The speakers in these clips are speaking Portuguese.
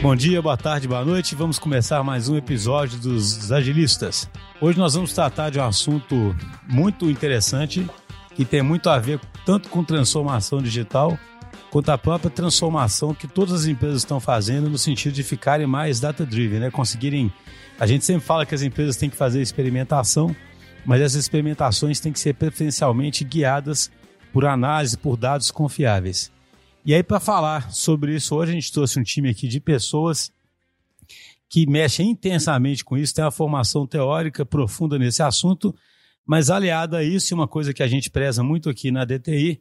Bom dia, boa tarde, boa noite. Vamos começar mais um episódio dos Agilistas. Hoje nós vamos tratar de um assunto muito interessante que tem muito a ver tanto com transformação digital quanto a própria transformação que todas as empresas estão fazendo no sentido de ficarem mais data-driven, né? Conseguirem. A gente sempre fala que as empresas têm que fazer experimentação, mas essas experimentações têm que ser preferencialmente guiadas por análise, por dados confiáveis. E aí, para falar sobre isso, hoje a gente trouxe um time aqui de pessoas que mexem intensamente com isso, tem uma formação teórica profunda nesse assunto, mas aliada a isso, uma coisa que a gente preza muito aqui na DTI,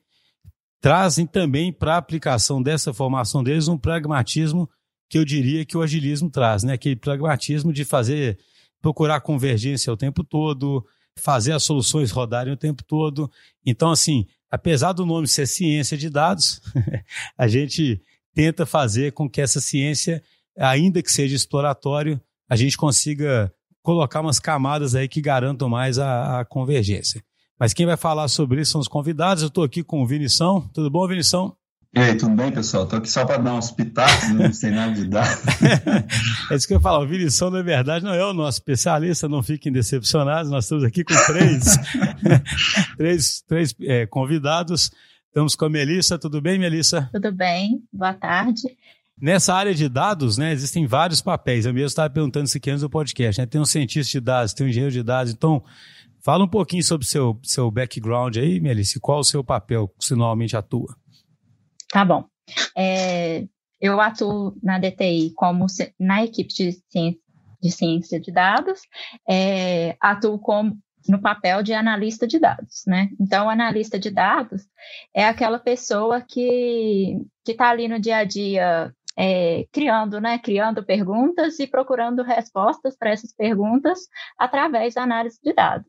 trazem também para a aplicação dessa formação deles um pragmatismo que eu diria que o agilismo traz, né? Aquele pragmatismo de fazer, procurar convergência o tempo todo, fazer as soluções rodarem o tempo todo. Então, assim, apesar do nome ser ciência de dados, a gente tenta fazer com que essa ciência, ainda que seja exploratório, a gente consiga colocar umas camadas aí que garantam mais a, a convergência. Mas quem vai falar sobre isso são os convidados. Eu estou aqui com o Vinição. Tudo bom, Vinição? E aí, tudo bem, pessoal? Estou aqui só para dar uns pitacos, não sei nada de dar. é isso que eu falar. O Vinição, na verdade, não é o nosso especialista, não fiquem decepcionados. Nós estamos aqui com três, três, três é, convidados. Estamos com a Melissa. Tudo bem, Melissa? Tudo bem. Boa tarde. Nessa área de dados, né, existem vários papéis. Eu mesmo estava perguntando isso aqui antes do podcast. Né? Tem um cientista de dados, tem um engenheiro de dados. Então, fala um pouquinho sobre o seu, seu background aí, Melissa. Qual o seu papel que você normalmente atua? Tá bom. É, eu atuo na DTI como na equipe de ciência de, ciência de dados, é, atuo como no papel de analista de dados, né? Então, analista de dados é aquela pessoa que está ali no dia a dia é, criando, né? Criando perguntas e procurando respostas para essas perguntas através da análise de dados.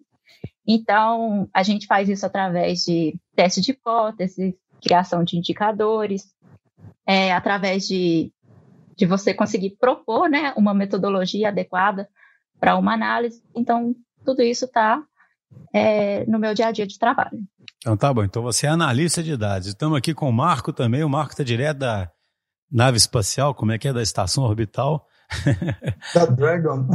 Então, a gente faz isso através de teste de hipóteses, criação de indicadores, é, através de, de você conseguir propor né, uma metodologia adequada para uma análise. Então, tudo isso está é, no meu dia a dia de trabalho. Então tá bom. Então você é analista de dados. Estamos aqui com o Marco também. O Marco está direto da nave espacial, como é que é, da estação orbital. Da Dragon.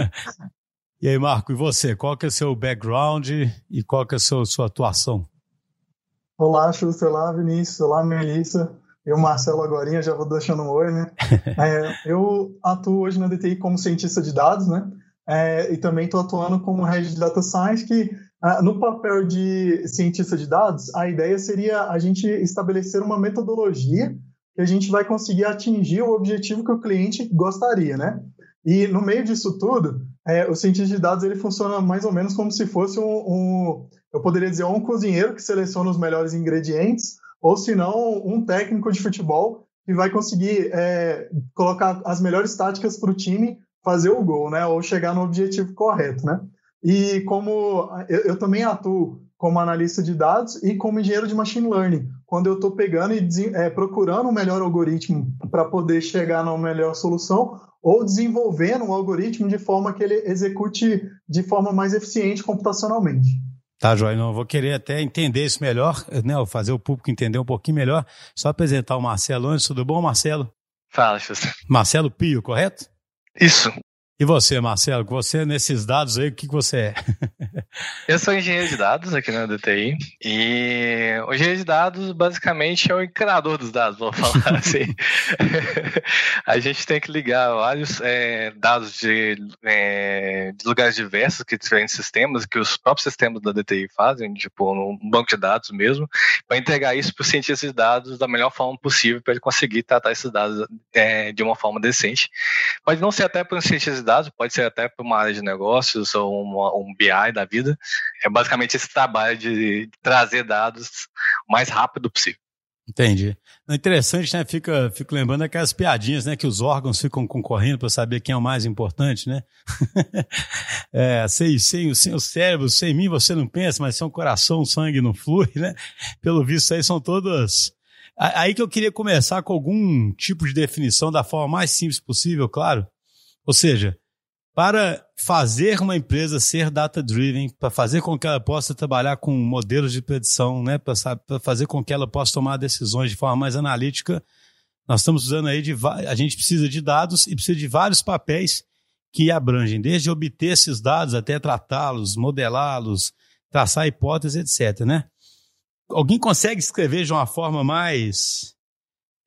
e aí, Marco, e você? Qual que é o seu background e qual que é a sua, sua atuação? Olá, Xuxa, olá, Vinícius, olá, Melissa. Eu, Marcelo, agora já vou deixando um oi, né? É, eu atuo hoje na DTI como cientista de dados, né? É, e também estou atuando como head de data science, que ah, no papel de cientista de dados, a ideia seria a gente estabelecer uma metodologia que a gente vai conseguir atingir o objetivo que o cliente gostaria, né? E no meio disso tudo, é, o cientista de dados ele funciona mais ou menos como se fosse um, um eu poderia dizer, um cozinheiro que seleciona os melhores ingredientes, ou se não, um técnico de futebol que vai conseguir é, colocar as melhores táticas para o time fazer o gol, né? Ou chegar no objetivo correto, né? E como eu, eu também atuo como analista de dados e como engenheiro de machine learning, quando eu estou pegando e é, procurando um melhor algoritmo para poder chegar na melhor solução, ou desenvolvendo um algoritmo de forma que ele execute de forma mais eficiente computacionalmente. Tá, Joia, não, vou querer até entender isso melhor, né, fazer o público entender um pouquinho melhor. Só apresentar o Marcelo antes, tudo bom, Marcelo? Fala, Xuxa. Marcelo Pio, correto? Isso. E você, Marcelo, você nesses dados aí, o que, que você é? eu sou engenheiro de dados aqui na DTI e o engenheiro de dados basicamente é o encanador dos dados, vou falar assim. a gente tem que ligar vários é, dados de, é, de, lugares diversos, que diferentes sistemas, que os próprios sistemas da DTI fazem, tipo um banco de dados mesmo, para entregar isso para o cientista de dados da melhor forma possível para ele conseguir tratar esses dados é, de uma forma decente. Pode não ser até para um cientista de dados, pode ser até para uma área de negócios ou uma, um BI da vida. É basicamente esse trabalho de trazer dados o mais rápido possível. Entendi. Interessante, né? Fica, fico lembrando aquelas piadinhas, né? Que os órgãos ficam concorrendo para saber quem é o mais importante, né? é, sem, sem, sem o cérebro, sem mim você não pensa, mas sem o coração, o sangue não flui, né? Pelo visto aí são todas... Aí que eu queria começar com algum tipo de definição da forma mais simples possível, claro. Ou seja, para fazer uma empresa ser data-driven, para fazer com que ela possa trabalhar com modelos de predição, né, para fazer com que ela possa tomar decisões de forma mais analítica, nós estamos usando aí de a gente precisa de dados e precisa de vários papéis que abrangem desde obter esses dados até tratá-los, modelá-los, traçar hipóteses, etc. Né? Alguém consegue escrever de uma forma mais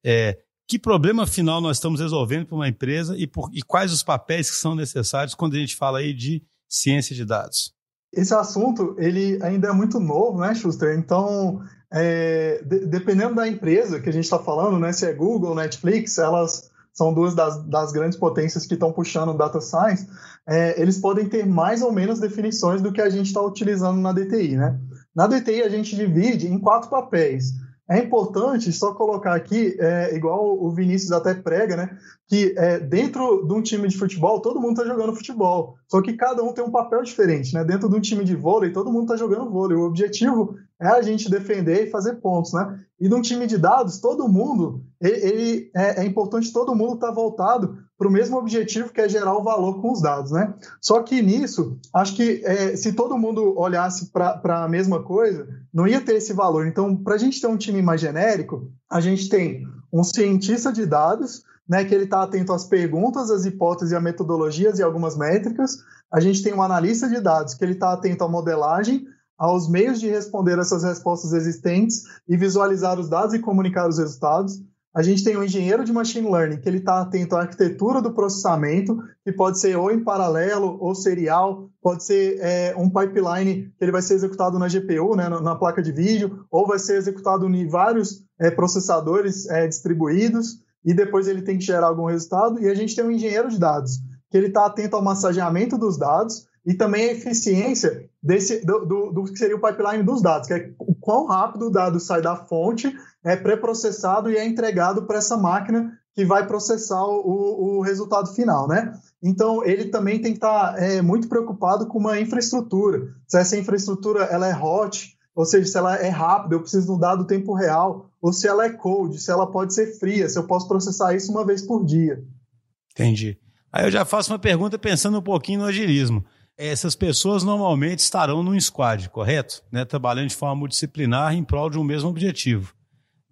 é, que problema final nós estamos resolvendo para uma empresa e, por, e quais os papéis que são necessários quando a gente fala aí de ciência de dados? Esse assunto ele ainda é muito novo, né, Schuster? Então, é, de, dependendo da empresa que a gente está falando, né, se é Google, Netflix, elas são duas das, das grandes potências que estão puxando data science, é, eles podem ter mais ou menos definições do que a gente está utilizando na DTI, né? Na DTI a gente divide em quatro papéis. É importante só colocar aqui, é, igual o Vinícius até prega, né? Que é, dentro de um time de futebol, todo mundo está jogando futebol. Só que cada um tem um papel diferente, né? Dentro de um time de vôlei, todo mundo está jogando vôlei. O objetivo é a gente defender e fazer pontos, né? E de um time de dados, todo mundo, ele, ele é, é, importante todo mundo estar tá voltado para o mesmo objetivo que é gerar o valor com os dados, né? Só que nisso, acho que é, se todo mundo olhasse para a mesma coisa, não ia ter esse valor. Então, para a gente ter um time mais genérico, a gente tem um cientista de dados, né, que ele está atento às perguntas, às hipóteses, a metodologias e algumas métricas. A gente tem um analista de dados, que ele está atento à modelagem, aos meios de responder essas respostas existentes e visualizar os dados e comunicar os resultados. A gente tem um engenheiro de machine learning que ele está atento à arquitetura do processamento, que pode ser ou em paralelo ou serial, pode ser é, um pipeline que ele vai ser executado na GPU, né, na placa de vídeo, ou vai ser executado em vários é, processadores é, distribuídos, e depois ele tem que gerar algum resultado. E a gente tem um engenheiro de dados, que ele está atento ao massageamento dos dados e também a eficiência desse, do, do, do, que seria o pipeline dos dados, que é o quão rápido o dado sai da fonte, é pré-processado e é entregado para essa máquina que vai processar o, o, resultado final, né? Então, ele também tem que estar tá, é, muito preocupado com uma infraestrutura. Se essa infraestrutura ela é hot, ou seja, se ela é rápida, eu preciso de um dado tempo real, ou se ela é cold, se ela pode ser fria, se eu posso processar isso uma vez por dia. Entendi. Aí eu já faço uma pergunta pensando um pouquinho no agilismo essas pessoas normalmente estarão num squad, correto? Né? Trabalhando de forma multidisciplinar em prol de um mesmo objetivo.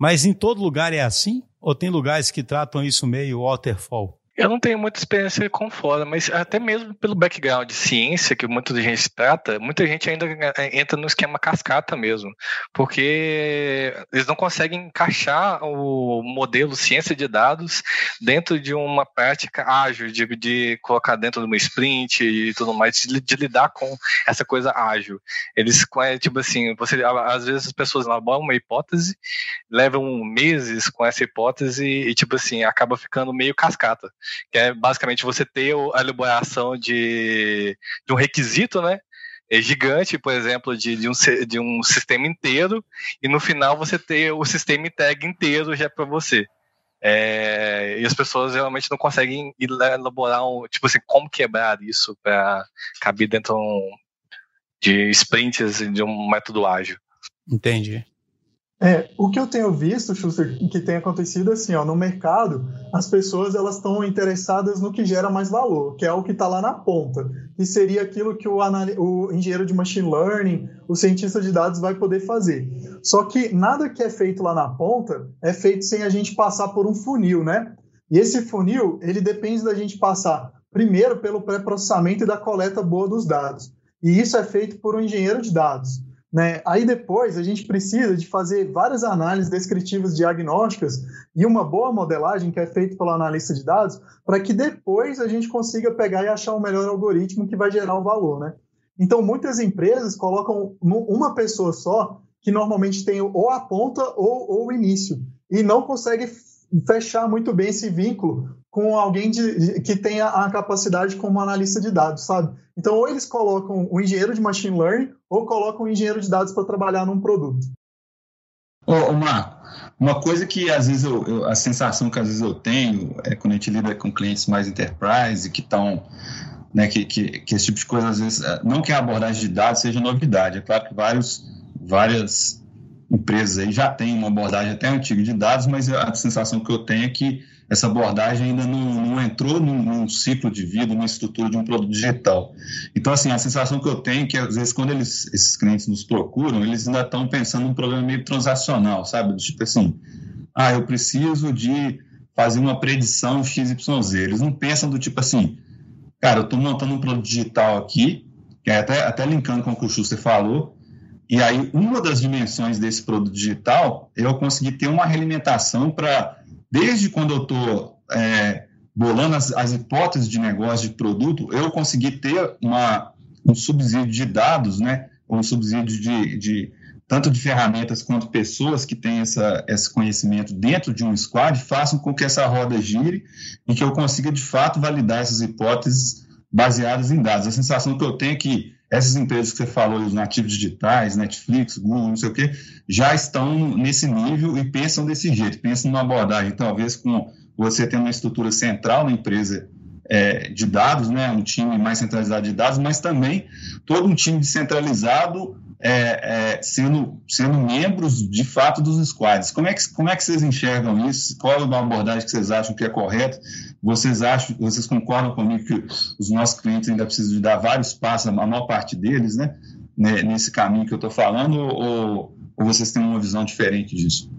Mas em todo lugar é assim? Ou tem lugares que tratam isso meio waterfall? Eu não tenho muita experiência com fora, mas até mesmo pelo background de ciência que muita gente trata, muita gente ainda é, entra no esquema cascata mesmo, porque eles não conseguem encaixar o modelo ciência de dados dentro de uma prática ágil, de, de colocar dentro de uma sprint e tudo mais, de, de lidar com essa coisa ágil. Eles, é, tipo assim, você, às vezes as pessoas elaboram uma hipótese, levam meses com essa hipótese e, tipo assim, acaba ficando meio cascata que é basicamente você ter a elaboração de, de um requisito, né? É gigante, por exemplo, de, de, um, de um sistema inteiro, e no final você ter o sistema entregue inteiro já para você. É, e as pessoas realmente não conseguem elaborar um, tipo assim, como quebrar isso para caber dentro de sprints de um método ágil. Entendi. É, o que eu tenho visto, Schuster, que tem acontecido assim, ó, no mercado, as pessoas elas estão interessadas no que gera mais valor, que é o que está lá na ponta, que seria aquilo que o, o, engenheiro de machine learning, o cientista de dados vai poder fazer. Só que nada que é feito lá na ponta é feito sem a gente passar por um funil, né? E esse funil, ele depende da gente passar primeiro pelo pré-processamento e da coleta boa dos dados. E isso é feito por um engenheiro de dados. Né? Aí depois a gente precisa de fazer várias análises descritivas diagnósticas e uma boa modelagem que é feita pelo analista de dados para que depois a gente consiga pegar e achar o melhor algoritmo que vai gerar o valor. Né? Então muitas empresas colocam uma pessoa só que normalmente tem ou a ponta ou, ou o início e não consegue fechar muito bem esse vínculo com alguém de, que tenha a capacidade como analista de dados, sabe? Então, ou eles colocam um engenheiro de machine learning ou colocam um engenheiro de dados para trabalhar num produto. Ô, ô Marco, uma coisa que às vezes eu, eu, a sensação que às vezes eu tenho é quando a gente lida com clientes mais enterprise que estão né, que, que, que, esse tipo de coisa, às vezes, não que a abordagem de dados seja novidade, é claro que vários, várias empresas aí já têm uma abordagem até antiga de dados, mas a sensação que eu tenho é que essa abordagem ainda não, não entrou num, num, ciclo de vida, numa estrutura de um produto digital. Então, assim, a sensação que eu tenho é que, às vezes, quando eles, esses clientes nos procuram, eles ainda estão pensando num problema meio transacional, sabe? Tipo assim, ah, eu preciso de fazer uma predição XYZ. Eles não pensam do tipo assim, cara, eu estou montando um produto digital aqui, que é até, até linkando com o que o Schuster falou, e aí uma das dimensões desse produto digital é eu conseguir ter uma realimentação para, desde quando eu estou é, bolando as, as, hipóteses de negócio de produto, eu conseguir ter uma, um subsídio de dados, né, um subsídio de, de tanto de ferramentas quanto pessoas que têm essa, esse conhecimento dentro de um squad, façam com que essa roda gire e que eu consiga, de fato, validar essas hipóteses baseadas em dados. A sensação que eu tenho é que essas empresas que você falou, os nativos digitais, Netflix, Google, não sei o quê, já estão nesse nível e pensam desse jeito, pensam numa abordagem, talvez com você tendo uma estrutura central na empresa é, de dados, né, um time mais centralizado de dados, mas também todo um time descentralizado é, é, sendo, sendo membros de fato dos squads. Como é, que, como é que vocês enxergam isso? Qual é a abordagem que vocês acham que é correta? Vocês acham, vocês concordam comigo que os nossos clientes ainda precisam de dar vários passos, a maior parte deles, né? Nesse caminho que eu estou falando, ou, ou vocês têm uma visão diferente disso?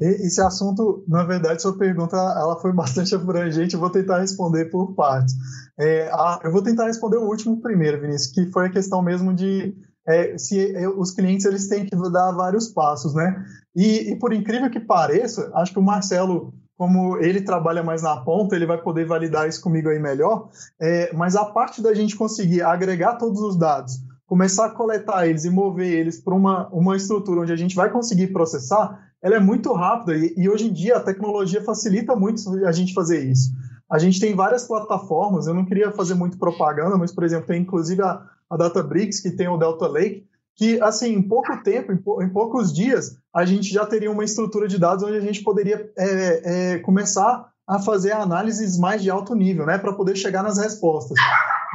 Esse assunto, na verdade, sua pergunta ela foi bastante abrangente. Eu vou tentar responder por partes. É, a, eu vou tentar responder o último primeiro, Vinícius, que foi a questão mesmo de é, se é, os clientes eles têm que dar vários passos, né? E, e, por incrível que pareça, acho que o Marcelo, como ele trabalha mais na ponta, ele vai poder validar isso comigo aí melhor. É, mas a parte da gente conseguir agregar todos os dados, começar a coletar eles e mover eles para uma, uma estrutura onde a gente vai conseguir processar, ela é muito rápida e, e, hoje em dia a tecnologia facilita muito a gente fazer isso. A gente tem várias plataformas, eu não queria fazer muito propaganda, mas, por exemplo, tem inclusive a, a Databricks, que tem o Delta Lake, que, assim, em pouco tempo, em, em poucos dias, a gente já teria uma estrutura de dados onde a gente poderia é, é, começar a fazer análises mais de alto nível, né, para poder chegar nas respostas.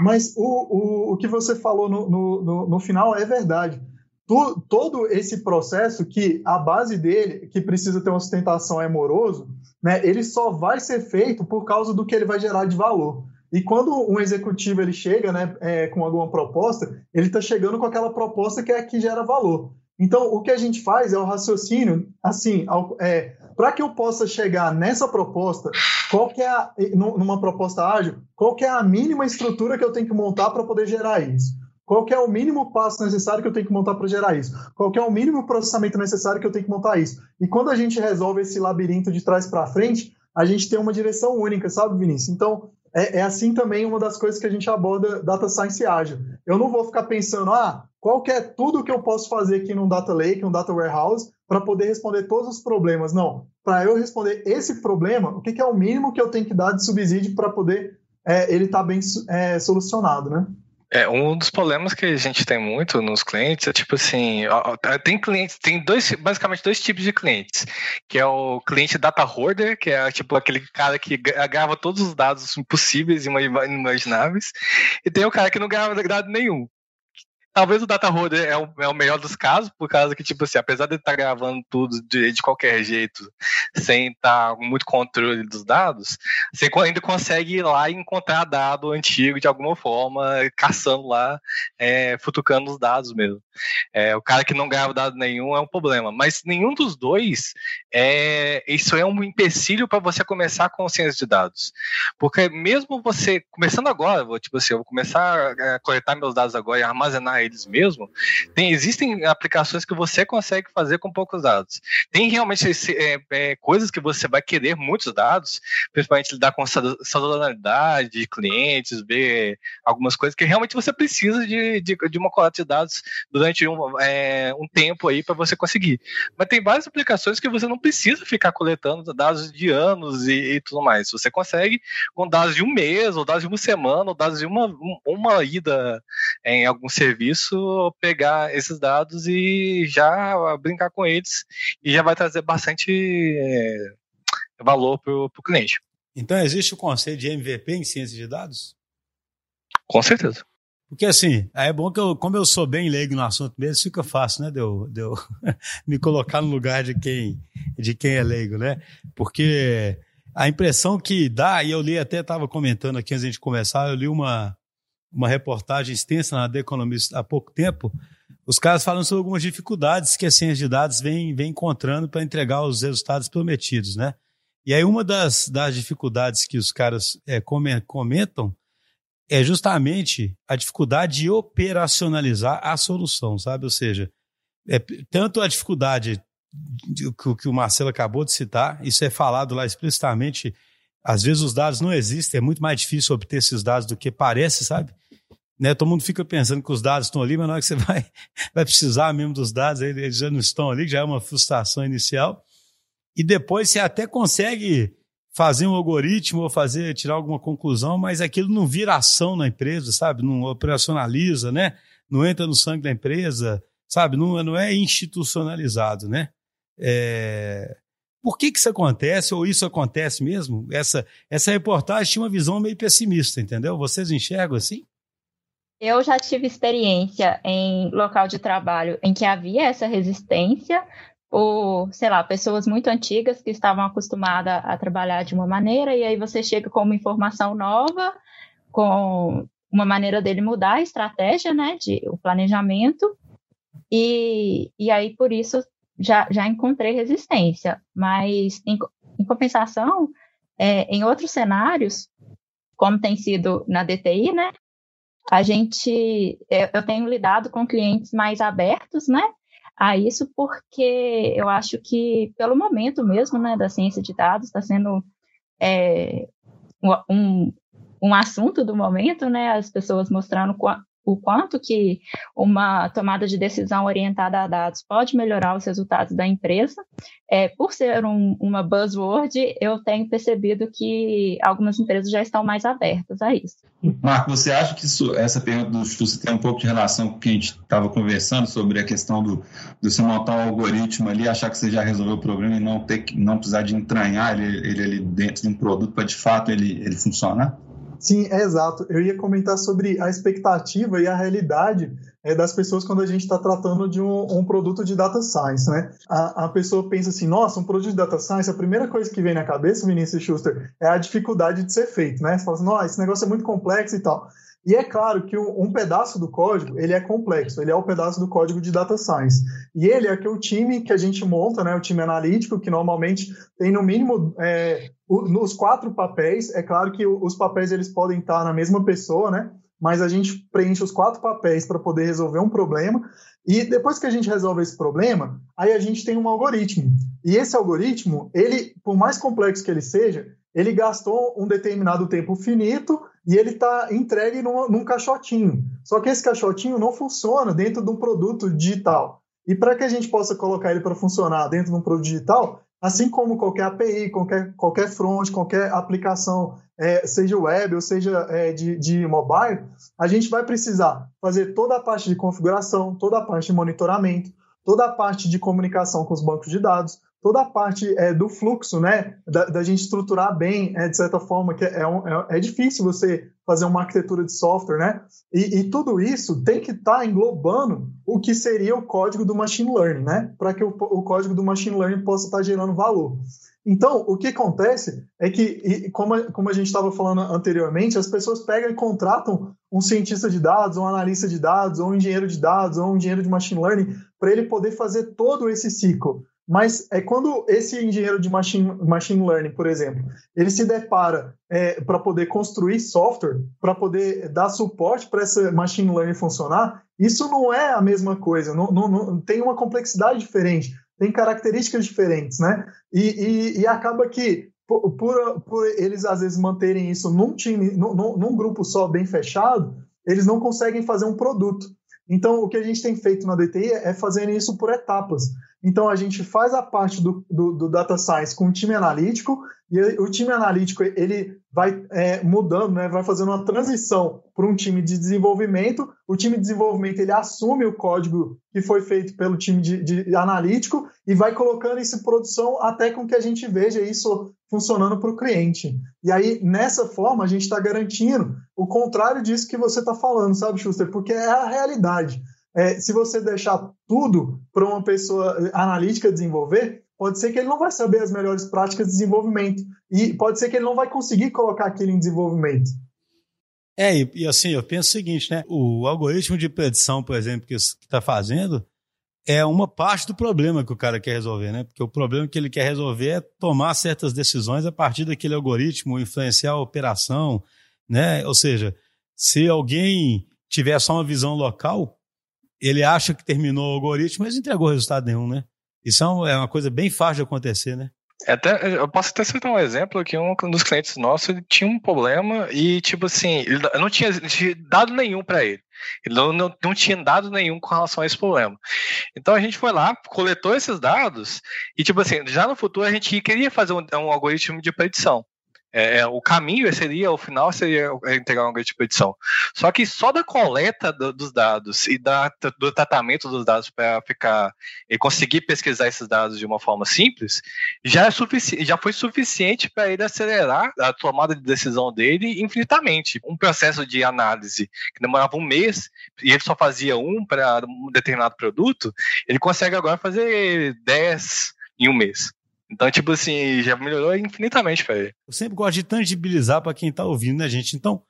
Mas o, o, o que você falou no, no, no, no final é verdade tu, todo esse processo que a base dele, que precisa ter uma sustentação é moroso, né, ele só vai ser feito por causa do que ele vai gerar de valor. E quando um executivo ele chega né, é, com alguma proposta, ele está chegando com aquela proposta que é a que gera valor. Então, o que a gente faz é o raciocínio, assim, é, para que eu possa chegar nessa proposta, qual que é a, numa proposta ágil, qual que é a mínima estrutura que eu tenho que montar para poder gerar isso? Qual é o mínimo passo necessário que eu tenho que montar para gerar isso? Qual é o mínimo processamento necessário que eu tenho que montar isso? E quando a gente resolve esse labirinto de trás para frente, a gente tem uma direção única, sabe, Vinícius? Então, é, é, assim também uma das coisas que a gente aborda Data Science Ágil. Eu não vou ficar pensando, ah, qual é tudo que eu posso fazer aqui num Data Lake, um Data Warehouse, para poder responder todos os problemas. Não. Para eu responder esse problema, o que, que, é o mínimo que eu tenho que dar de subsídio para poder é, ele estar tá bem é, solucionado, né? É, um dos problemas que a gente tem muito nos clientes é tipo assim, tem clientes, tem dois, basicamente dois tipos de clientes, que é o cliente data hoarder, que é tipo aquele cara que grava todos os dados possíveis e inimagináveis, e tem o cara que não grava dado nenhum. Talvez o Data Roader é o, é o melhor dos casos, por causa que, tipo assim, apesar de estar tá gravando tudo de, de qualquer jeito, sem estar tá com muito controle dos dados, você ainda consegue ir lá e encontrar dado antigo de alguma forma, caçando lá, é, futucando os dados mesmo. É, o cara que não grava dado nenhum é um problema, mas nenhum dos dois, é, isso é um empecilho para você começar com ciência de dados. Porque mesmo você, começando agora, vou, tipo assim, eu vou começar a coletar meus dados agora e armazenar eles mesmo, tem, existem aplicações que você consegue fazer com poucos dados. Tem realmente esse, é, é, coisas que você vai querer muitos dados, principalmente lidar com sazonalidade de clientes, ver algumas coisas que realmente você precisa de, de, de uma coleta de dados durante um, é, um tempo aí para você conseguir. Mas tem várias aplicações que você não precisa ficar coletando dados de anos e, e tudo mais. Você consegue com dados de um mês, ou dados de uma semana, ou dados de uma, uma ida em algum serviço pegar esses dados e já brincar com eles e já vai trazer bastante é, valor para o cliente. Então, existe o conceito de MVP em ciência de dados? Com certeza. Porque assim, é bom que eu, como eu sou bem leigo no assunto mesmo, fica fácil, né, de eu, de eu me colocar no lugar de quem, de quem é leigo, né? Porque a impressão que dá, e eu li até estava comentando aqui antes de começar, eu li uma, uma reportagem extensa na The Economist há pouco tempo, os caras falam sobre algumas dificuldades que a ciência de dados vem, vem encontrando para entregar os resultados prometidos, né? E aí uma das, das dificuldades que os caras é, comentam é justamente a dificuldade de operacionalizar a solução, sabe? Ou seja, é, tanto a dificuldade que, que o Marcelo acabou de citar, isso é falado lá explicitamente. Às vezes os dados não existem, é muito mais difícil obter esses dados do que parece, sabe? Né? Todo mundo fica pensando que os dados estão ali, mas na hora que você vai, vai precisar mesmo dos dados, eles já não estão ali, já é uma frustração inicial. E depois você até consegue fazer um algoritmo ou fazer tirar alguma conclusão, mas aquilo não vira ação na empresa, sabe? Não operacionaliza, né? Não entra no sangue da empresa, sabe? Não, não é institucionalizado, né? É... Por que, que isso acontece, ou isso acontece mesmo? Essa, essa reportagem tinha uma visão meio pessimista, entendeu? Vocês enxergam assim? Eu já tive experiência em local de trabalho em que havia essa resistência por, sei lá, pessoas muito antigas que estavam acostumadas a trabalhar de uma maneira, e aí você chega com uma informação nova, com uma maneira dele mudar a estratégia, né, de, o planejamento, e, e aí por isso já, já encontrei resistência, mas em, em compensação, é, em outros cenários, como tem sido na DTI, né, a gente, eu tenho lidado com clientes mais abertos, né, a isso, porque eu acho que, pelo momento mesmo, né, da ciência de dados, está sendo é, um, um assunto do momento, né, as pessoas mostrando o quanto que uma tomada de decisão orientada a dados pode melhorar os resultados da empresa. É, por ser um, uma buzzword, eu tenho percebido que algumas empresas já estão mais abertas a isso. Marco, você acha que isso, essa pergunta do Justo tem um pouco de relação com o que a gente estava conversando sobre a questão do, do você montar um algoritmo ali, achar que você já resolveu o problema e não, ter, não precisar de entranhar ele, ele ali dentro de um produto para de fato ele, ele funcionar? Sim, é exato. Eu ia comentar sobre a expectativa e a realidade é, das pessoas quando a gente está tratando de um, um, produto de data science, né? A, a, pessoa pensa assim, nossa, um produto de data science, a primeira coisa que vem na cabeça, Vinícius Schuster, é a dificuldade de ser feito, né? Você fala assim, nossa, esse negócio é muito complexo e tal. E é claro que um pedaço do código ele é complexo, ele é o pedaço do código de data science. E ele é que o time que a gente monta, né, o time analítico, que normalmente tem no mínimo é, nos quatro papéis. É claro que os papéis eles podem estar na mesma pessoa, né? Mas a gente preenche os quatro papéis para poder resolver um problema. E depois que a gente resolve esse problema, aí a gente tem um algoritmo. E esse algoritmo, ele, por mais complexo que ele seja, ele gastou um determinado tempo finito e ele está entregue num, num, caixotinho. Só que esse caixotinho não funciona dentro de um produto digital. E para que a gente possa colocar ele para funcionar dentro de um produto digital, assim como qualquer API, qualquer, qualquer front, qualquer aplicação, é, seja web ou seja é, de, de mobile, a gente vai precisar fazer toda a parte de configuração, toda a parte de monitoramento, toda a parte de comunicação com os bancos de dados, toda a parte é, do fluxo, né, da, da, gente estruturar bem, é, de certa forma, que é, um, é, é, difícil você fazer uma arquitetura de software, né, e, e tudo isso tem que estar tá englobando o que seria o código do machine learning, né, para que o, o, código do machine learning possa estar tá gerando valor. Então, o que acontece é que, como, a, como a gente estava falando anteriormente, as pessoas pegam e contratam um cientista de dados, um analista de dados, ou um engenheiro de dados, ou um engenheiro de machine learning, para ele poder fazer todo esse ciclo. Mas é quando esse engenheiro de machine, machine learning, por exemplo, ele se depara é, para poder construir software, para poder dar suporte para essa machine learning funcionar, isso não é a mesma coisa, não, não, não, tem uma complexidade diferente, tem características diferentes, né? E, e, e acaba que por, por, eles às vezes manterem isso num time, num, num grupo só bem fechado, eles não conseguem fazer um produto. Então, o que a gente tem feito na DTI é fazer isso por etapas. Então a gente faz a parte do, do, do data science com o time analítico e o time analítico ele vai é, mudando, né, vai fazendo uma transição para um time de desenvolvimento. O time de desenvolvimento ele assume o código que foi feito pelo time de, de analítico e vai colocando isso em produção até com que a gente veja isso funcionando para o cliente. E aí, nessa forma, a gente está garantindo o contrário disso que você está falando, sabe, Schuster? Porque é a realidade. É, se você deixar tudo para uma pessoa analítica desenvolver, pode ser que ele não vai saber as melhores práticas de desenvolvimento e pode ser que ele não vai conseguir colocar aquilo em desenvolvimento. É, e, e assim, eu penso o seguinte, né? O algoritmo de predição, por exemplo, que está fazendo, é uma parte do problema que o cara quer resolver, né? Porque o problema que ele quer resolver é tomar certas decisões a partir daquele algoritmo, influenciar a operação, né? Ou seja, se alguém tiver só uma visão local, ele acha que terminou o algoritmo, mas não entregou resultado nenhum, né? Isso é uma coisa bem fácil de acontecer, né? É até, eu posso até citar um exemplo que um dos clientes nossos tinha um problema e, tipo assim, ele não tinha, tinha dado nenhum para ele. Ele não, não, não, tinha dado nenhum com relação a esse problema. Então a gente foi lá, coletou esses dados e, tipo assim, já no futuro a gente queria fazer um, um algoritmo de predição. É, é, o caminho seria, o final seria integrar uma grande petição. Só que só da coleta do, dos dados e da, do tratamento dos dados para ficar e conseguir pesquisar esses dados de uma forma simples já, é sufici já foi suficiente para ele acelerar a tomada de decisão dele infinitamente. Um processo de análise que demorava um mês e ele só fazia um para um determinado produto, ele consegue agora fazer 10 em um mês. Então, tipo assim, já melhorou infinitamente para ele. Eu sempre gosto de tangibilizar para quem está ouvindo, né, gente? Então,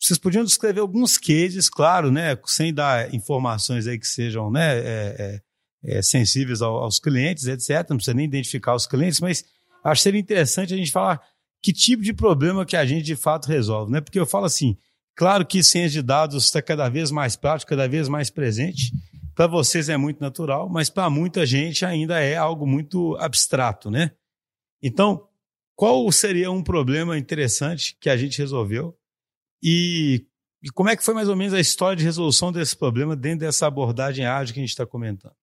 vocês podiam descrever alguns cases, claro, né, sem dar informações aí que sejam, né, é, é, é, sensíveis aos clientes, etc. Não precisa nem identificar os clientes, mas acho que seria interessante a gente falar que tipo de problema que a gente de fato resolve, né? Porque eu falo assim, claro que ciência de dados está cada vez mais prático, cada vez mais presente, para vocês é muito natural, mas para muita gente ainda é algo muito abstrato, né? Então, qual seria um problema interessante que a gente resolveu e, e como é que foi mais ou menos a história de resolução desse problema dentro dessa abordagem ágil que a gente está comentando?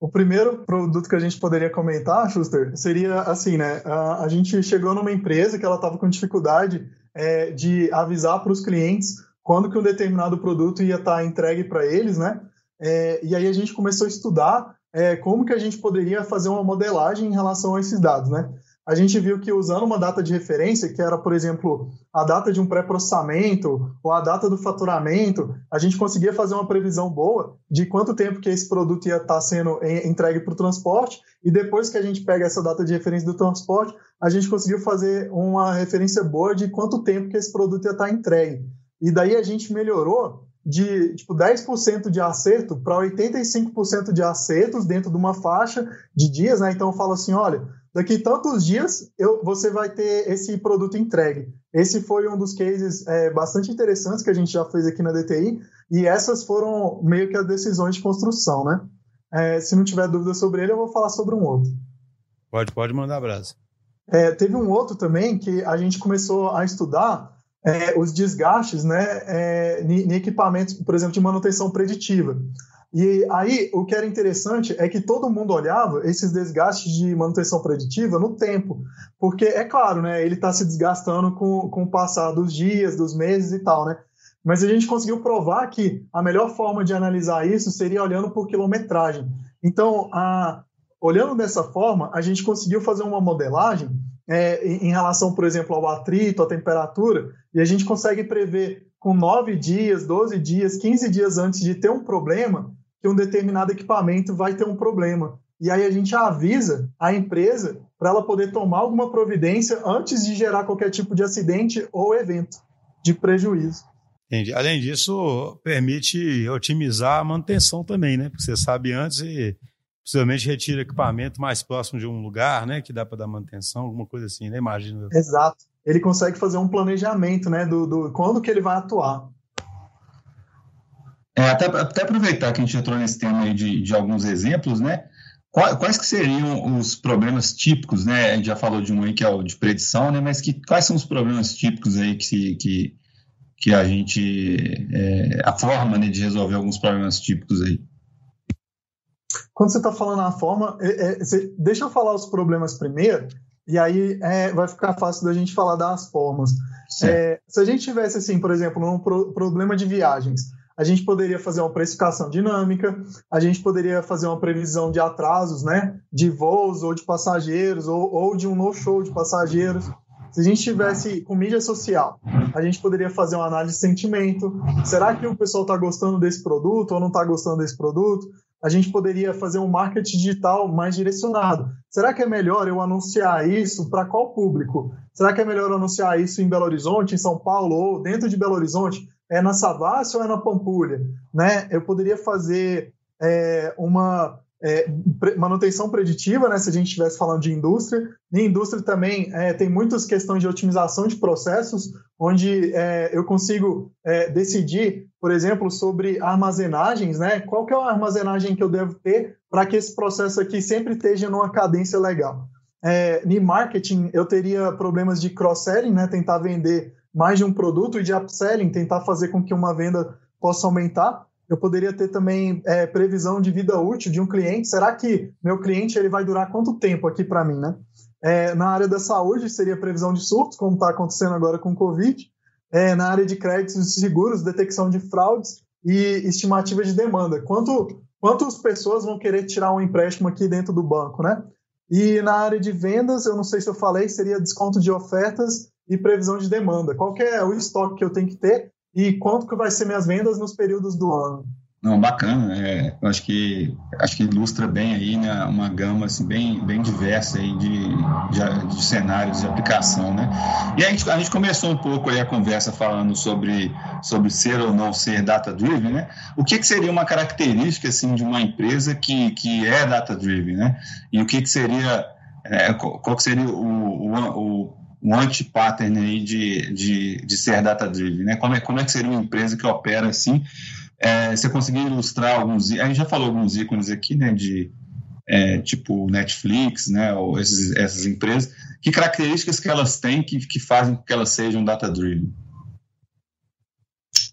O primeiro produto que a gente poderia comentar, Schuster, seria assim, né? A, a gente chegou numa empresa que ela estava com dificuldade é, de avisar para os clientes quando que um determinado produto ia estar tá entregue para eles, né? É, e aí a gente começou a estudar é, como que a gente poderia fazer uma modelagem em relação a esses dados, né? A gente viu que usando uma data de referência, que era, por exemplo, a data de um pré-processamento ou a data do faturamento, a gente conseguia fazer uma previsão boa de quanto tempo que esse produto ia estar sendo entregue para o transporte e depois que a gente pega essa data de referência do transporte, a gente conseguiu fazer uma referência boa de quanto tempo que esse produto ia estar entregue. E daí a gente melhorou de tipo, 10% de acerto para 85% de acertos dentro de uma faixa de dias, né? Então eu falo assim, olha, daqui tantos dias eu, você vai ter esse produto entregue. Esse foi um dos cases é, bastante interessantes que a gente já fez aqui na DTI e essas foram meio que as decisões de construção, né? É, se não tiver dúvida sobre ele, eu vou falar sobre um outro. Pode, pode mandar abraço. É, teve um outro também que a gente começou a estudar é, os desgastes né, é, em equipamentos, por exemplo, de manutenção preditiva. E aí, o que era interessante é que todo mundo olhava esses desgastes de manutenção preditiva no tempo, porque, é claro, né, ele está se desgastando com, com o passar dos dias, dos meses e tal, né? Mas a gente conseguiu provar que a melhor forma de analisar isso seria olhando por quilometragem. Então, a, olhando dessa forma, a gente conseguiu fazer uma modelagem é, em relação, por exemplo, ao atrito, à temperatura, e a gente consegue prever com 9 dias, 12 dias, 15 dias antes de ter um problema, que um determinado equipamento vai ter um problema. E aí a gente avisa a empresa para ela poder tomar alguma providência antes de gerar qualquer tipo de acidente ou evento de prejuízo. Entendi. Além disso, permite otimizar a manutenção também, né? Porque você sabe antes e possivelmente retira equipamento mais próximo de um lugar, né, que dá para dar manutenção, alguma coisa assim, né, imagino. Exato. Ele consegue fazer um planejamento, né, do, do quando que ele vai atuar. É, até, até aproveitar que a gente entrou nesse tema aí de, de alguns exemplos, né, quais, quais que seriam os problemas típicos, né, a gente já falou de um aí que é o de predição, né, mas que, quais são os problemas típicos aí que, que, que a gente, é, a forma né, de resolver alguns problemas típicos aí? Quando você está falando a forma, é, é, você, deixa eu falar os problemas primeiro, e aí é, vai ficar fácil da gente falar das formas. É, se a gente tivesse, assim, por exemplo, um pro, problema de viagens, a gente poderia fazer uma precificação dinâmica, a gente poderia fazer uma previsão de atrasos, né, de voos ou de passageiros, ou, ou de um no-show de passageiros. Se a gente tivesse com mídia social, a gente poderia fazer uma análise de sentimento. Será que o pessoal está gostando desse produto ou não está gostando desse produto? A gente poderia fazer um marketing digital mais direcionado. Será que é melhor eu anunciar isso para qual público? Será que é melhor anunciar isso em Belo Horizonte, em São Paulo ou dentro de Belo Horizonte? É na Savassi ou é na Pampulha? Né? Eu poderia fazer é, uma é, manutenção preditiva, né, se a gente estivesse falando de indústria. Em indústria também é, tem muitas questões de otimização de processos, onde é, eu consigo é, decidir, por exemplo, sobre armazenagens, né, qual que é a armazenagem que eu devo ter para que esse processo aqui sempre esteja numa cadência legal. É, em marketing, eu teria problemas de cross-selling, né, tentar vender mais de um produto, e de upselling, tentar fazer com que uma venda possa aumentar eu poderia ter também é, previsão de vida útil de um cliente. Será que meu cliente ele vai durar quanto tempo aqui para mim, né? É, na área da saúde seria previsão de surtos, como está acontecendo agora com o Covid. É, na área de créditos e seguros, detecção de fraudes e estimativa de demanda. Quanto, quantas pessoas vão querer tirar um empréstimo aqui dentro do banco, né? E na área de vendas, eu não sei se eu falei, seria desconto de ofertas e previsão de demanda. Qual é o estoque que eu tenho que ter e quanto que vai ser minhas vendas nos períodos do ano. Não, bacana. É, eu acho que acho que ilustra bem aí né, uma gama assim, bem, bem diversa aí de, de, de, cenários de aplicação, né? E a gente, a gente começou um pouco aí a conversa falando sobre, sobre ser ou não ser data driven, né? O que, que seria uma característica assim de uma empresa que, que é data driven, né? E o que, que seria é, qual seria o, o, o um anti-pattern aí de, de, de ser data-driven, né? Como é, como é que seria uma empresa que opera assim? É, você conseguir ilustrar alguns... A gente já falou alguns ícones aqui, né? De, é, tipo Netflix, né? Ou esses, essas empresas. Que características que elas têm que, que fazem com que elas sejam data-driven?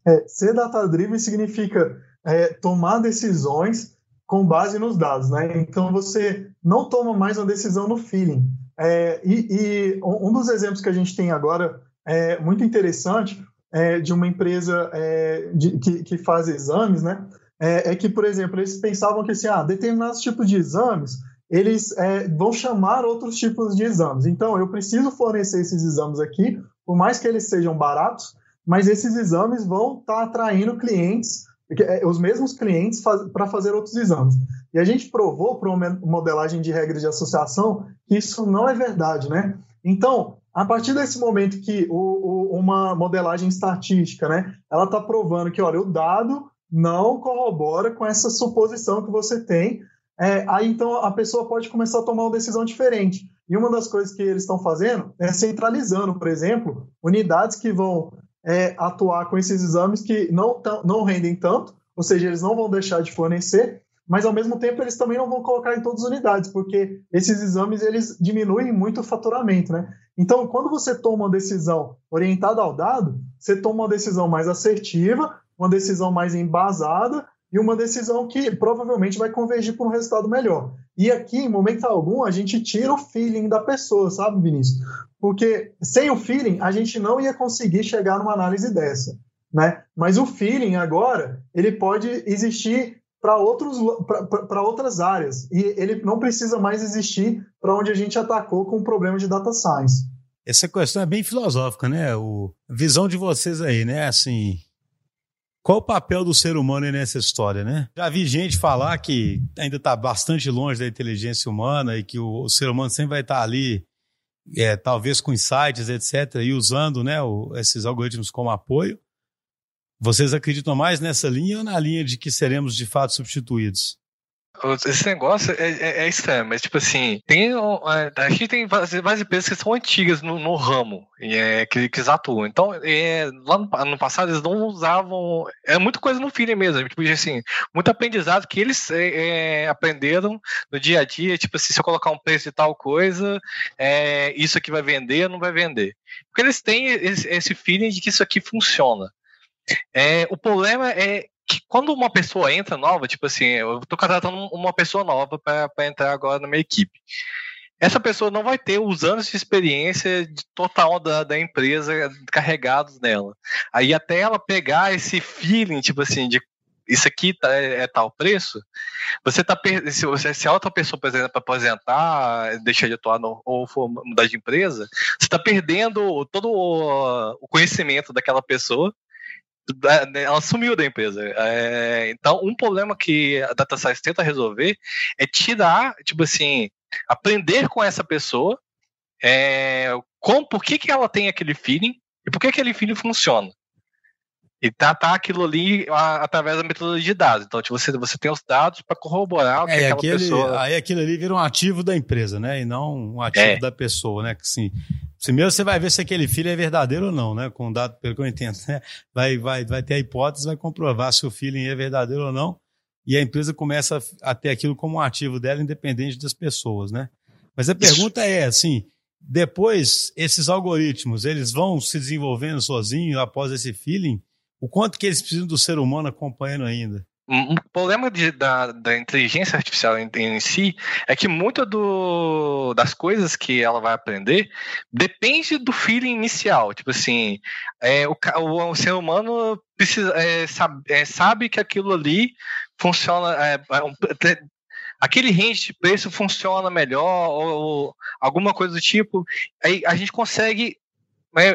É, ser data-driven significa é, tomar decisões com base nos dados, né? Então você não toma mais uma decisão no feeling. É, e, e, um dos exemplos que a gente tem agora é muito interessante é, de uma empresa é, de, que, que, faz exames, né? É, é, que, por exemplo, eles pensavam que assim, ah, determinados tipos de exames eles é, vão chamar outros tipos de exames. Então, eu preciso fornecer esses exames aqui, por mais que eles sejam baratos, mas esses exames vão estar tá atraindo clientes, é, os mesmos clientes, faz, para fazer outros exames. E a gente provou para uma modelagem de regras de associação que isso não é verdade, né? Então, a partir desse momento que o, o, uma modelagem estatística, né, ela está provando que, olha, o dado não corrobora com essa suposição que você tem, é, aí então a pessoa pode começar a tomar uma decisão diferente. E uma das coisas que eles estão fazendo é centralizando, por exemplo, unidades que vão é, atuar com esses exames que não, não rendem tanto, ou seja, eles não vão deixar de fornecer, mas ao mesmo tempo eles também não vão colocar em todas as unidades, porque esses exames eles diminuem muito o faturamento, né? Então, quando você toma uma decisão orientada ao dado, você toma uma decisão mais assertiva, uma decisão mais embasada e uma decisão que provavelmente vai convergir para um resultado melhor. E aqui, em momento algum, a gente tira o feeling da pessoa, sabe, Vinícius? Porque sem o feeling, a gente não ia conseguir chegar numa análise dessa. Né? Mas o feeling agora, ele pode existir para outros para outras áreas e ele não precisa mais existir para onde a gente atacou com o problema de data science. Essa questão é bem filosófica, né? O visão de vocês aí, né? Assim, qual o papel do ser humano nessa história, né? Já vi gente falar que ainda está bastante longe da inteligência humana e que o, o ser humano sempre vai estar tá ali, é, talvez com insights, etc., e usando né, o, esses algoritmos como apoio. Vocês acreditam mais nessa linha ou na linha de que seremos de fato substituídos? Esse negócio é, é, é, estranho, mas tipo assim, tem, a gente tem várias empresas que são antigas no, no ramo é, que, eles atuam. Então, é, lá no, no, passado eles não usavam. É muita coisa no feeling mesmo. Tipo assim, muito aprendizado que eles é, é, aprenderam no dia a dia. Tipo assim, se eu colocar um preço de tal coisa, é, isso aqui vai vender ou não vai vender. Porque eles têm esse, esse feeling de que isso aqui funciona. É, o problema é que quando uma pessoa entra nova, tipo assim, eu estou contratando uma pessoa nova para entrar agora na minha equipe. Essa pessoa não vai ter os anos de experiência total da, da empresa carregados nela. Aí até ela pegar esse feeling, tipo assim, de isso aqui tá, é, é, tal preço, você tá se, você, se a outra pessoa, por exemplo, aposentar, deixar de atuar no, ou for mudar de empresa, você está perdendo todo o, o conhecimento daquela pessoa ela sumiu da empresa. É, então, um problema que a Data Science tenta resolver é tirar, tipo assim, aprender com essa pessoa, é, com, por que, que ela tem aquele feeling e por que aquele feeling funciona. E tratar aquilo ali a, através da metodologia de dados. Então, tipo, você, você tem os dados para corroborar o que é, aquela aquele, pessoa. Aí aquilo ali vira um ativo da empresa, né? E não um ativo é. da pessoa, né? Que sim. Primeiro você vai ver se aquele filho é verdadeiro ou não, né? Com dado, pelo que eu entendo, né? Vai, vai, vai ter a hipótese, vai comprovar se o feeling é verdadeiro ou não. E a empresa começa a ter aquilo como um ativo dela, independente das pessoas, né? Mas a pergunta é assim: depois esses algoritmos eles vão se desenvolvendo sozinhos após esse feeling? O quanto que eles precisam do ser humano acompanhando ainda? Um problema de, da, da, inteligência artificial em, em, si é que muitas das coisas que ela vai aprender depende do feeling inicial. Tipo assim, é, o, o, o, ser humano precisa, é, sabe, é, sabe, que aquilo ali funciona. É, é aquele range de preço funciona melhor, ou, ou alguma coisa do tipo. Aí a gente consegue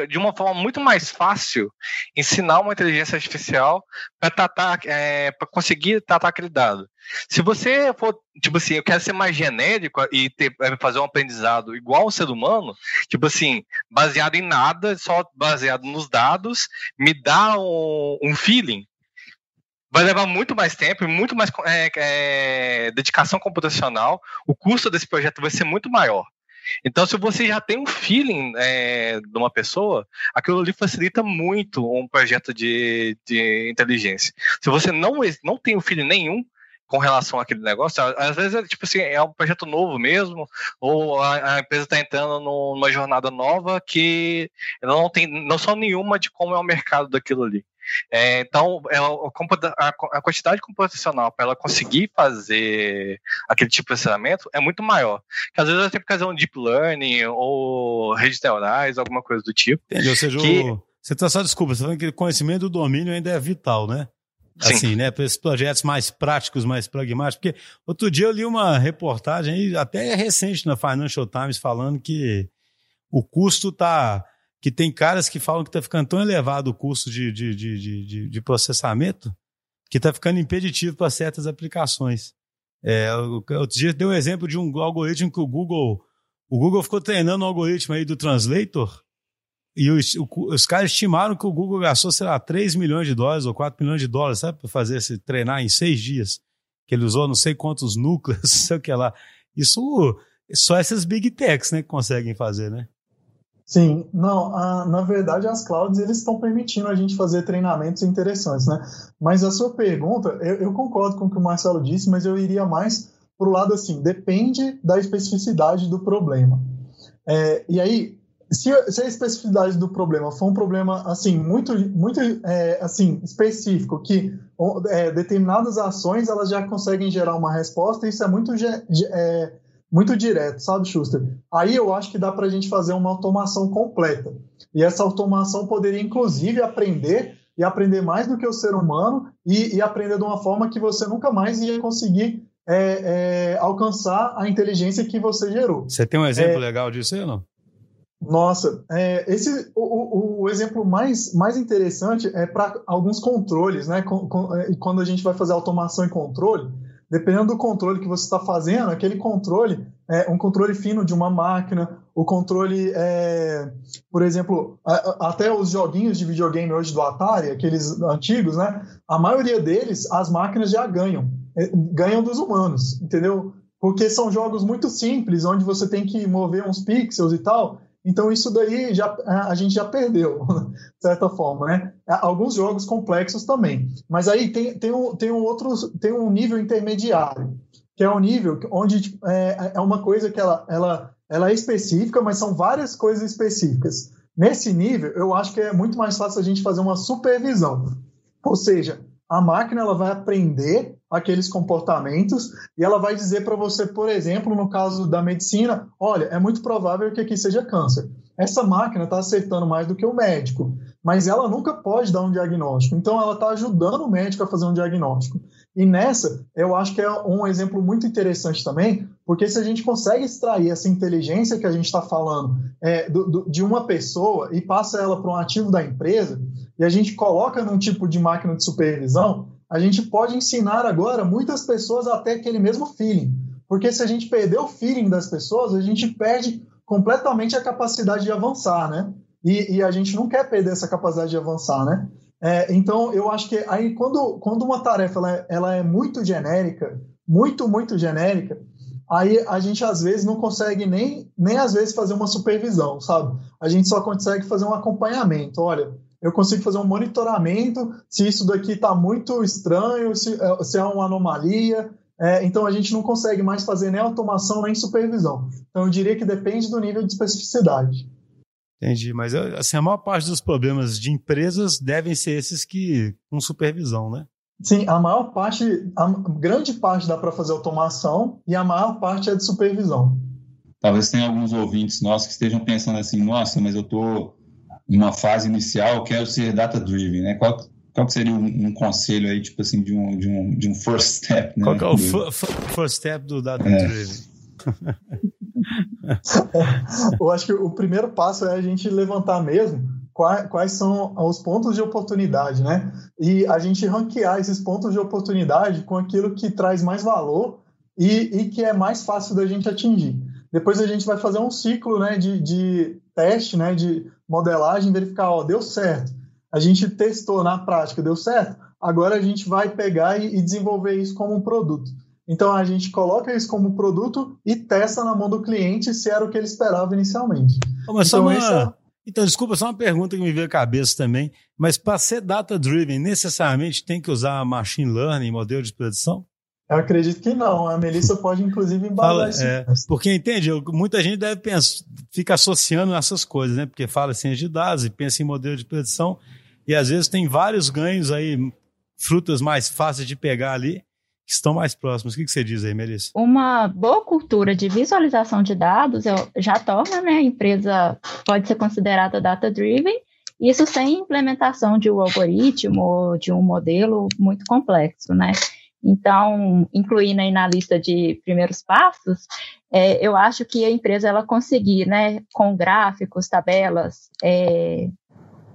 de uma forma muito mais fácil ensinar uma inteligência artificial para tratar, é, para conseguir tratar aquele dado. Se você for, tipo assim, eu quero ser mais genérico e ter, é, fazer um aprendizado igual ao ser humano, tipo assim, baseado em nada, só baseado nos dados, me dá um, um feeling. Vai levar muito mais tempo e muito mais é, é, dedicação computacional. O custo desse projeto vai ser muito maior. Então, se você já tem um feeling é, de uma pessoa, aquilo ali facilita muito um projeto de, de inteligência. Se você não, não tem um feeling nenhum, com relação àquele negócio. Às vezes é tipo assim, é um projeto novo mesmo, ou a, a empresa está entrando numa jornada nova que não tem noção nenhuma de como é o mercado daquilo ali. É, então, é, a, quantidade computacional para ela conseguir fazer aquele tipo de processamento é muito maior. Que às vezes ela tem que fazer um deep learning ou redes neurais, alguma coisa do tipo. Entendi. Ou seja, que... o... você está só desculpa, você está falando que o conhecimento do domínio ainda é vital, né? Sim. Assim, né? Para esses projetos mais práticos, mais pragmáticos. Porque outro dia eu li uma reportagem, até recente na Financial Times, falando que o custo está que tem caras que falam que está ficando tão elevado o custo de, de, de, de, de processamento que está ficando impeditivo para certas aplicações. É, outro dia deu um exemplo de um algoritmo que o Google o Google ficou treinando um algoritmo aí do Translator e os, os caras estimaram que o Google gastou, sei lá, 3 milhões de dólares ou 4 milhões de dólares, sabe, para fazer esse treinar em seis dias. Que ele usou não sei quantos núcleos, não sei o que lá. Isso só essas big techs, né, que conseguem fazer, né? Sim, não, a, na verdade as clouds eles estão permitindo a gente fazer treinamentos interessantes, né? Mas a sua pergunta, eu, eu concordo com o que o Marcelo disse, mas eu iria mais para o lado assim, depende da especificidade do problema. É, e aí, se, se, a especificidade do problema for um problema assim muito, muito é, assim específico, que é, determinadas ações elas já conseguem gerar uma resposta, isso é muito é, muito direto, sabe, Schuster? Aí eu acho que dá para a gente fazer uma automação completa. E essa automação poderia, inclusive, aprender e aprender mais do que o ser humano e, e aprender de uma forma que você nunca mais ia conseguir é, é, alcançar a inteligência que você gerou. Você tem um exemplo é, legal disso aí não? Nossa, é, esse o, o, exemplo mais, mais interessante é para alguns controles, né? É, quando a gente vai fazer automação e controle, dependendo do controle que você está fazendo, aquele controle é um controle fino de uma máquina, o controle, é, por exemplo, até os joguinhos de videogame hoje do Atari, aqueles antigos, né? A maioria deles, as máquinas já ganham, é, ganham dos humanos, entendeu? Porque são jogos muito simples, onde você tem que mover uns pixels e tal, então isso daí já, a gente já perdeu, de certa forma, né? Alguns jogos complexos também. Mas aí tem, tem, um, tem, um outro, tem um nível intermediário, que é um nível onde é, é uma coisa que ela, ela, ela é específica, mas são várias coisas específicas. Nesse nível, eu acho que é muito mais fácil a gente fazer uma supervisão. Ou seja, a máquina ela vai aprender aqueles comportamentos e ela vai dizer para você, por exemplo, no caso da medicina, olha, é muito provável que aqui seja câncer. Essa máquina está acertando mais do que o médico, mas ela nunca pode dar um diagnóstico. Então, ela está ajudando o médico a fazer um diagnóstico. E nessa, eu acho que é um exemplo muito interessante também, porque se a gente consegue extrair essa inteligência que a gente está falando é, do, do, de uma pessoa e passa ela para um ativo da empresa, e a gente coloca num tipo de máquina de supervisão, a gente pode ensinar agora muitas pessoas a ter aquele mesmo feeling. Porque se a gente perder o feeling das pessoas, a gente perde completamente a capacidade de avançar, né? E, e, a gente não quer perder essa capacidade de avançar, né? É, então, eu acho que aí quando, quando uma tarefa ela é, ela é muito genérica, muito, muito genérica, aí a gente às vezes não consegue nem, nem às vezes fazer uma supervisão, sabe? A gente só consegue fazer um acompanhamento. Olha, eu consigo fazer um monitoramento se isso daqui está muito estranho, se, é, se é uma anomalia. É, então a gente não consegue mais fazer nem automação nem supervisão. Então eu diria que depende do nível de especificidade. Entendi, mas assim, a maior parte dos problemas de empresas devem ser esses que com supervisão, né? Sim, a maior parte, a grande parte dá para fazer automação e a maior parte é de supervisão. Talvez tenha alguns ouvintes nossos que estejam pensando assim, nossa, mas eu estou numa fase inicial, quero ser data-driven, né? Qual, qual seria um, um, conselho aí, tipo assim, de um, de um, de um first step, né? Qual é o first step do data-driven? É. eu acho que o primeiro passo é a gente levantar mesmo quais, quais são os pontos de oportunidade, né? E a gente ranquear esses pontos de oportunidade com aquilo que traz mais valor e, e que é mais fácil da gente atingir. Depois a gente vai fazer um ciclo né, de, de teste, né, de modelagem, verificar, ó, deu certo. A gente testou na prática, deu certo. Agora a gente vai pegar e, e desenvolver isso como um produto. Então a gente coloca isso como produto e testa na mão do cliente se era o que ele esperava inicialmente. Oh, mas então, uma... é... então, desculpa, só uma pergunta que me veio à cabeça também. Mas para ser data-driven, necessariamente tem que usar machine learning, modelo de predição? Eu acredito que não. A Melissa pode, inclusive, embasar isso. É, porque, entende, muita gente deve pensar, fica associando essas coisas, né? Porque fala ciência de dados e pensa em modelo de predição. E às vezes tem vários ganhos aí, frutas mais fáceis de pegar ali, que estão mais próximos. O que você diz aí, Melissa? Uma boa cultura de visualização de dados já torna né, a empresa, pode ser considerada data-driven, isso sem implementação de um algoritmo ou de um modelo muito complexo, né? Então, incluindo aí na lista de primeiros passos, é, eu acho que a empresa ela conseguir, né, com gráficos, tabelas é,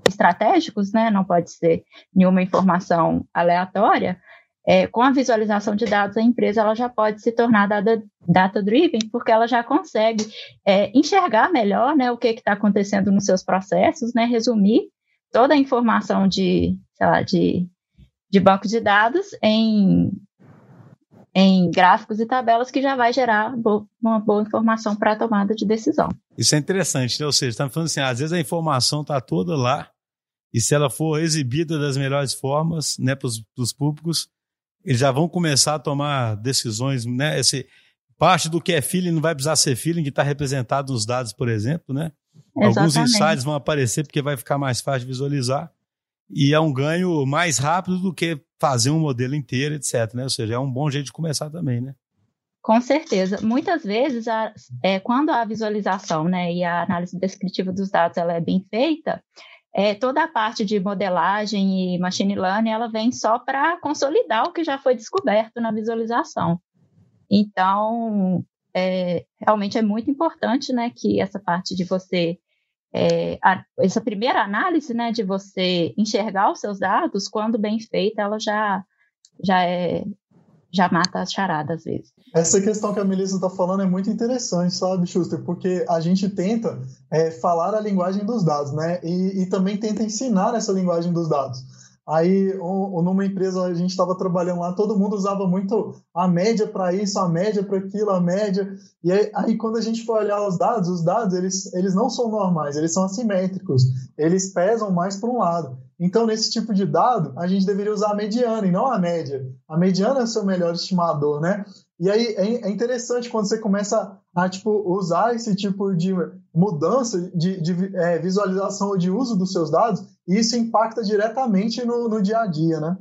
estratégicos, né, não pode ser nenhuma informação aleatória, é, com a visualização de dados, a empresa ela já pode se tornar data-driven, porque ela já consegue é, enxergar melhor né, o que está acontecendo nos seus processos, né, resumir toda a informação de, lá, de, de banco de dados em, em gráficos e tabelas que já vai gerar uma boa informação para a tomada de decisão. Isso é interessante, né? ou seja, estamos falando assim, às vezes a informação está toda lá, e se ela for exibida das melhores formas né, para os públicos, eles já vão começar a tomar decisões, né? Esse, parte do que é feeling não vai precisar ser feeling, que está representado nos dados, por exemplo, né? Exatamente. Alguns insights vão aparecer porque vai ficar mais fácil de visualizar. E é um ganho mais rápido do que fazer um modelo inteiro, etc. Né? Ou seja, é um bom jeito de começar também, né? Com certeza. Muitas vezes, a, é, quando a visualização né, e a análise descritiva dos dados ela é bem feita, é, toda a parte de modelagem e machine learning ela vem só para consolidar o que já foi descoberto na visualização. Então, é, realmente é muito importante né, que essa parte de você, é, a, essa primeira análise né, de você enxergar os seus dados, quando bem feita, ela já, já é já mata as charadas às vezes. Essa questão que a Melissa está falando é muito interessante, sabe, Schuster? Porque a gente tenta é, falar a linguagem dos dados, né? E, e, também tenta ensinar essa linguagem dos dados. Aí, um, numa empresa, a gente estava trabalhando lá, todo mundo usava muito a média para isso, a média para aquilo, a média. E aí, aí, quando a gente for olhar os dados, os dados, eles, eles não são normais, eles são assimétricos. Eles pesam mais para um lado. Então, nesse tipo de dado, a gente deveria usar a mediana e não a média. A mediana é o seu melhor estimador, né? E aí é, é interessante quando você começa a tipo, usar esse tipo de mudança de, de é, visualização ou de uso dos seus dados, e isso impacta diretamente no, no dia a dia, né?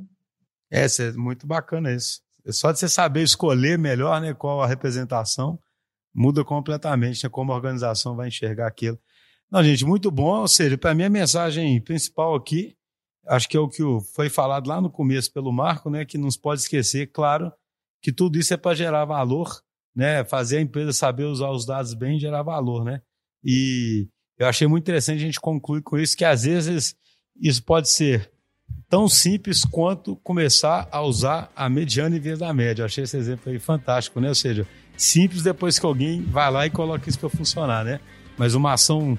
É, é muito bacana isso. É só de você saber escolher melhor né, qual a representação, muda completamente né, como a organização vai enxergar aquilo. Não, gente, muito bom. Ou seja, para mim a mensagem principal aqui acho que é o que foi falado lá no começo pelo Marco, né, que não se pode esquecer, claro, que tudo isso é para gerar valor, né, fazer a empresa saber usar os dados bem e gerar valor, né? E eu achei muito interessante a gente concluir com isso que às vezes isso pode ser tão simples quanto começar a usar a mediana em vez da média. Eu achei esse exemplo aí fantástico, né? Ou seja, simples depois que alguém vai lá e coloca isso para funcionar, né? Mas uma ação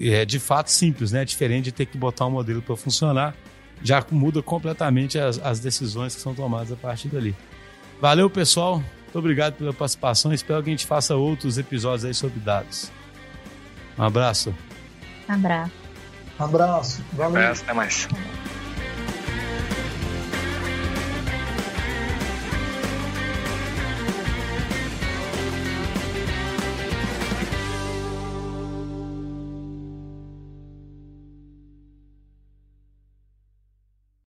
é de fato simples, né? Diferente de ter que botar um modelo para funcionar. já muda completamente as, as decisões que são tomadas a partir dali. Valeu, pessoal. Muito obrigado pela participação. Espero que a gente faça outros episódios aí sobre dados. Um abraço. Abraço. Abraço. Valeu. Abraço, até mais.